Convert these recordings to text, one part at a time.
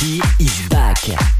Funky is back.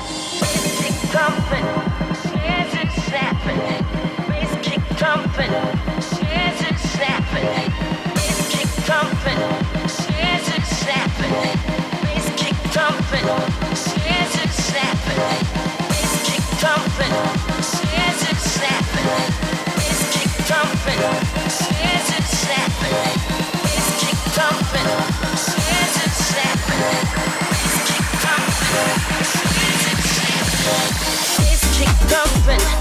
thumping, snapping. Bass kick thumping, snapping. Bass kick thumping, snapping. Bass kick thumping. Bass snapping. Bass kick thumping. toxic girlfriend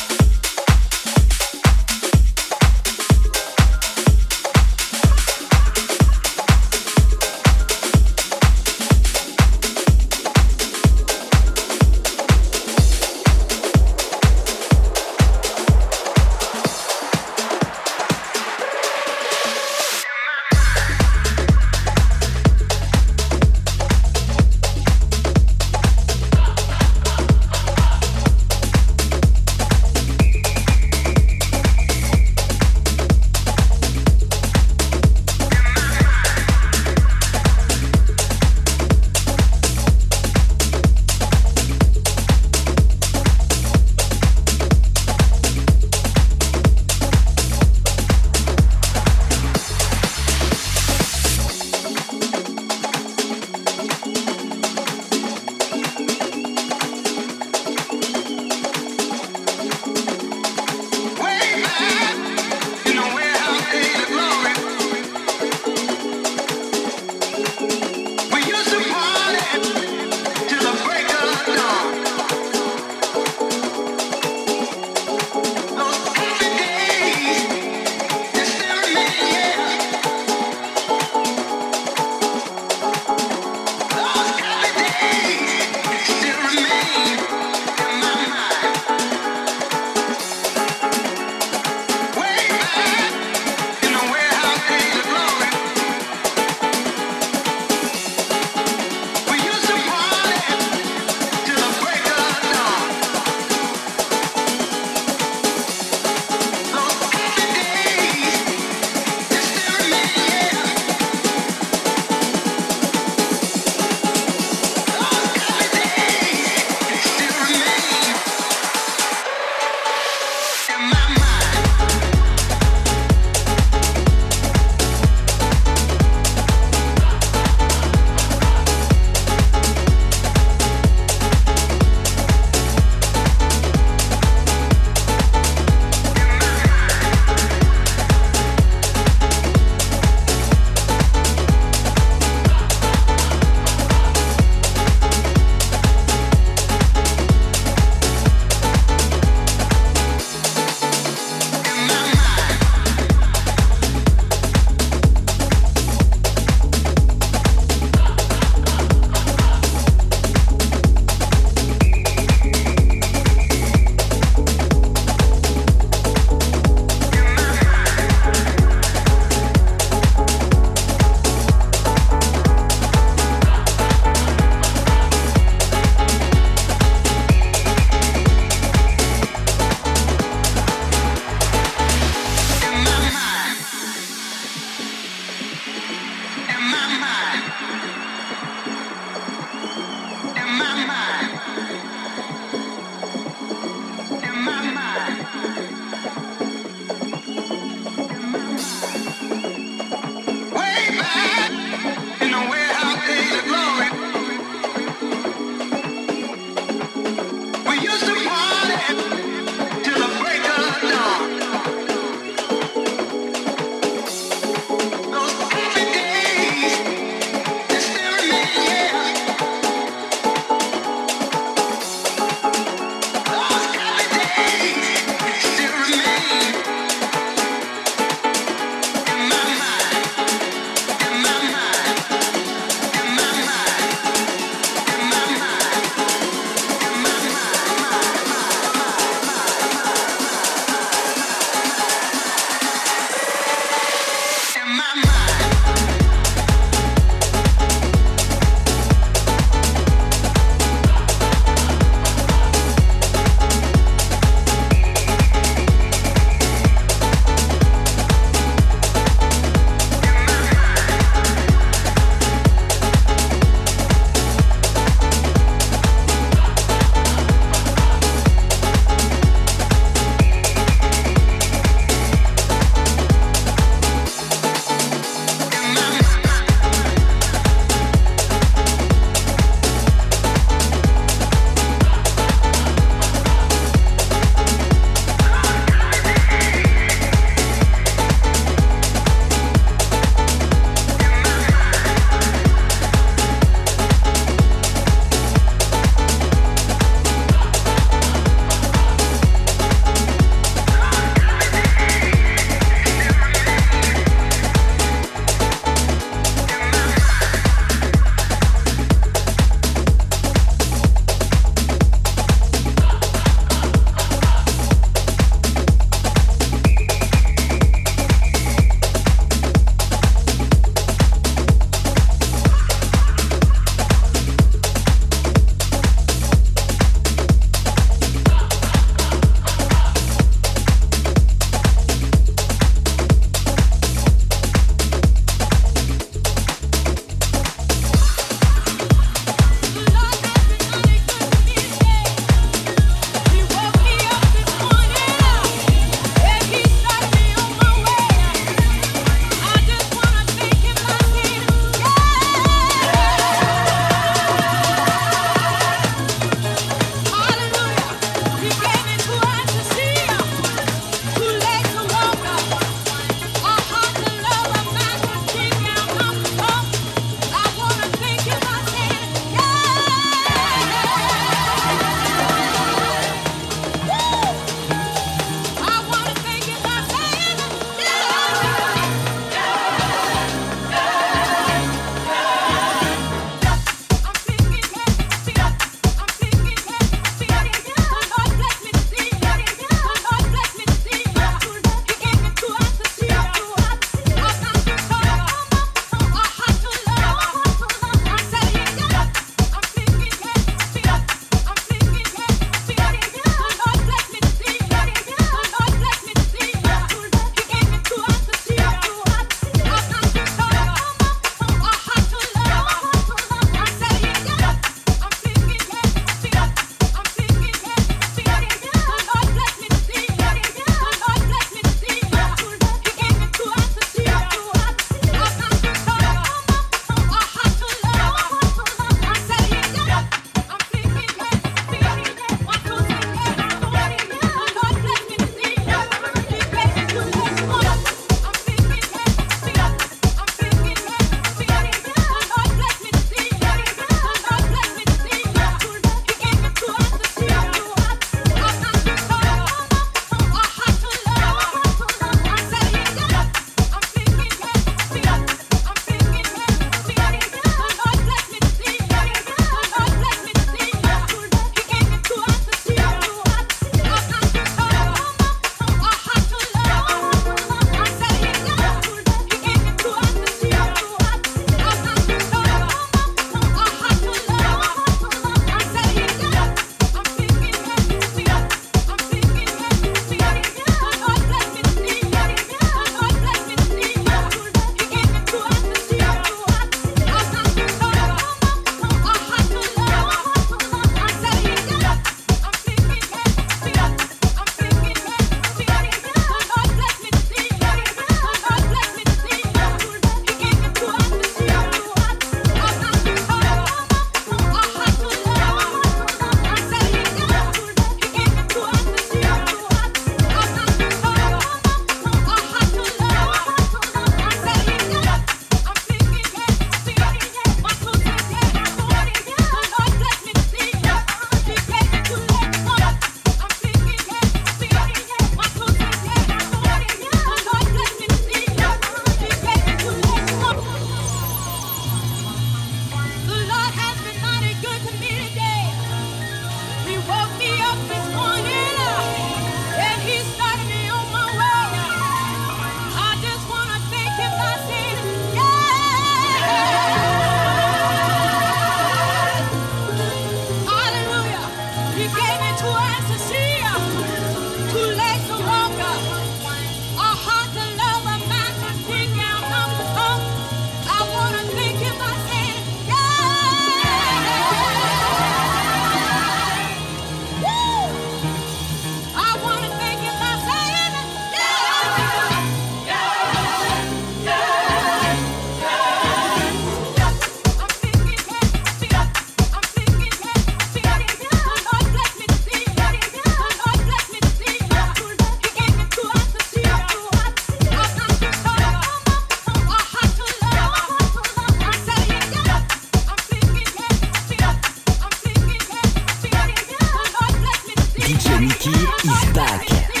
Mickey is back.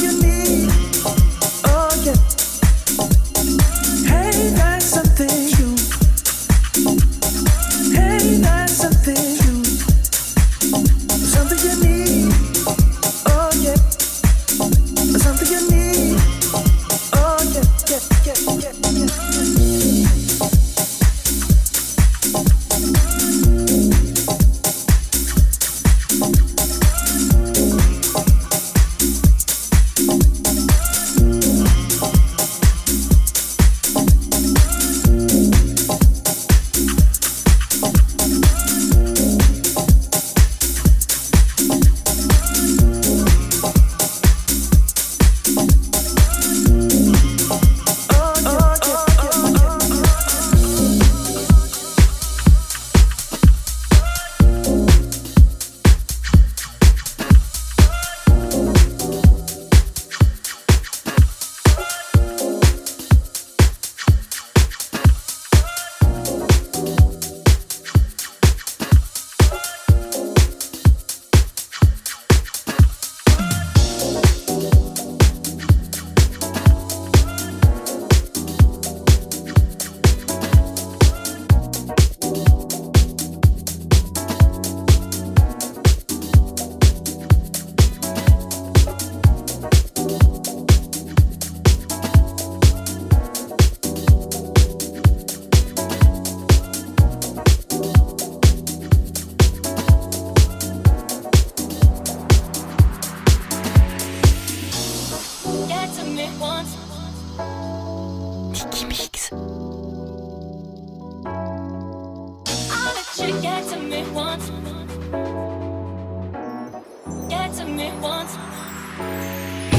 Get to me once.